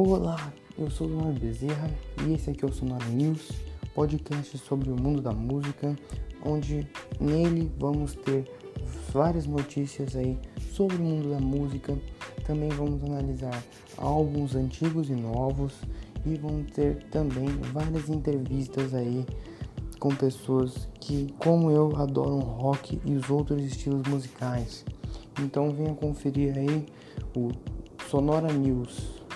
Olá, eu sou o Luan Bezerra e esse aqui é o Sonora News, podcast sobre o mundo da música, onde nele vamos ter várias notícias aí sobre o mundo da música. Também vamos analisar álbuns antigos e novos e vamos ter também várias entrevistas aí com pessoas que, como eu, adoram rock e os outros estilos musicais. Então venha conferir aí o Sonora News.